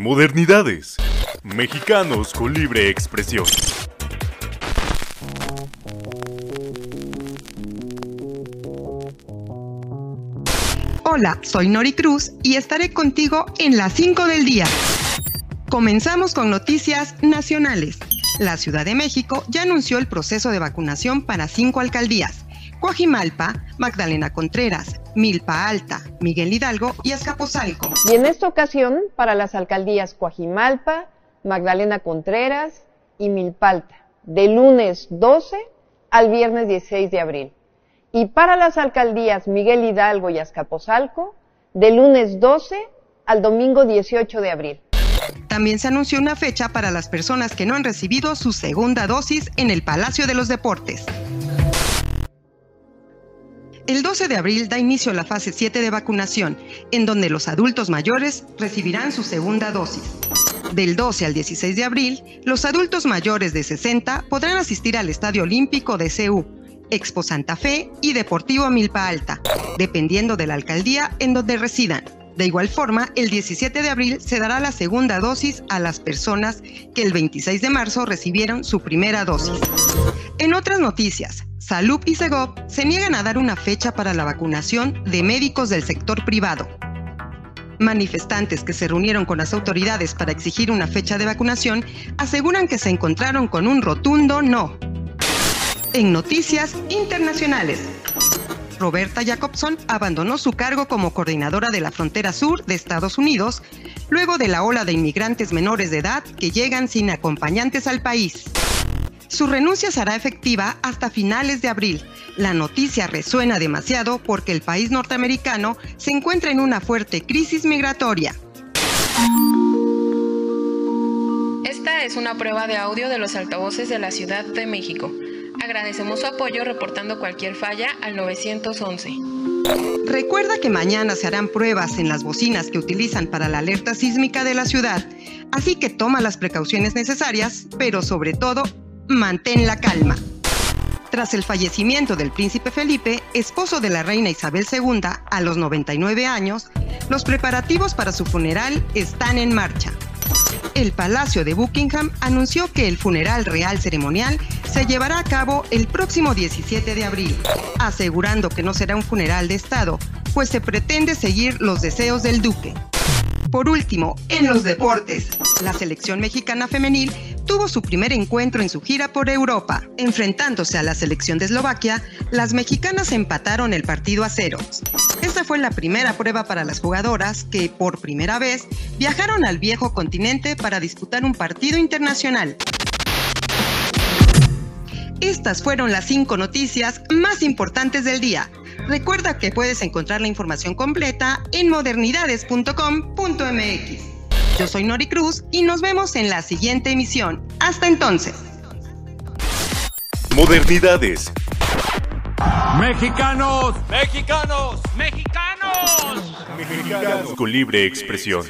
Modernidades. Mexicanos con libre expresión. Hola, soy Nori Cruz y estaré contigo en las 5 del día. Comenzamos con noticias nacionales. La Ciudad de México ya anunció el proceso de vacunación para cinco alcaldías. Coajimalpa, Magdalena Contreras, Milpa Alta, Miguel Hidalgo y Azcapotzalco. Y en esta ocasión para las alcaldías Coajimalpa, Magdalena Contreras y Milpalta, de lunes 12 al viernes 16 de abril. Y para las alcaldías Miguel Hidalgo y Azcapotzalco, de lunes 12 al domingo 18 de abril. También se anunció una fecha para las personas que no han recibido su segunda dosis en el Palacio de los Deportes. El 12 de abril da inicio la fase 7 de vacunación, en donde los adultos mayores recibirán su segunda dosis. Del 12 al 16 de abril, los adultos mayores de 60 podrán asistir al Estadio Olímpico de CEU, Expo Santa Fe y Deportivo Milpa Alta, dependiendo de la alcaldía en donde residan. De igual forma, el 17 de abril se dará la segunda dosis a las personas que el 26 de marzo recibieron su primera dosis. En otras noticias, Salud y Segov se niegan a dar una fecha para la vacunación de médicos del sector privado. Manifestantes que se reunieron con las autoridades para exigir una fecha de vacunación aseguran que se encontraron con un rotundo no. En noticias internacionales, Roberta Jacobson abandonó su cargo como coordinadora de la frontera sur de Estados Unidos luego de la ola de inmigrantes menores de edad que llegan sin acompañantes al país. Su renuncia será efectiva hasta finales de abril. La noticia resuena demasiado porque el país norteamericano se encuentra en una fuerte crisis migratoria. Esta es una prueba de audio de los altavoces de la Ciudad de México. Agradecemos su apoyo reportando cualquier falla al 911. Recuerda que mañana se harán pruebas en las bocinas que utilizan para la alerta sísmica de la ciudad, así que toma las precauciones necesarias, pero sobre todo mantén la calma. Tras el fallecimiento del príncipe Felipe, esposo de la reina Isabel II a los 99 años, los preparativos para su funeral están en marcha. El Palacio de Buckingham anunció que el funeral real ceremonial se llevará a cabo el próximo 17 de abril, asegurando que no será un funeral de Estado, pues se pretende seguir los deseos del duque. Por último, en los deportes, la selección mexicana femenil tuvo su primer encuentro en su gira por Europa. Enfrentándose a la selección de Eslovaquia, las mexicanas empataron el partido a ceros. Esta fue la primera prueba para las jugadoras que, por primera vez, viajaron al viejo continente para disputar un partido internacional. Estas fueron las cinco noticias más importantes del día. Recuerda que puedes encontrar la información completa en modernidades.com.mx. Yo soy Nori Cruz y nos vemos en la siguiente emisión. Hasta entonces. Modernidades. Mexicanos. Mexicanos. Mexicanos. Mexicanos con libre expresión.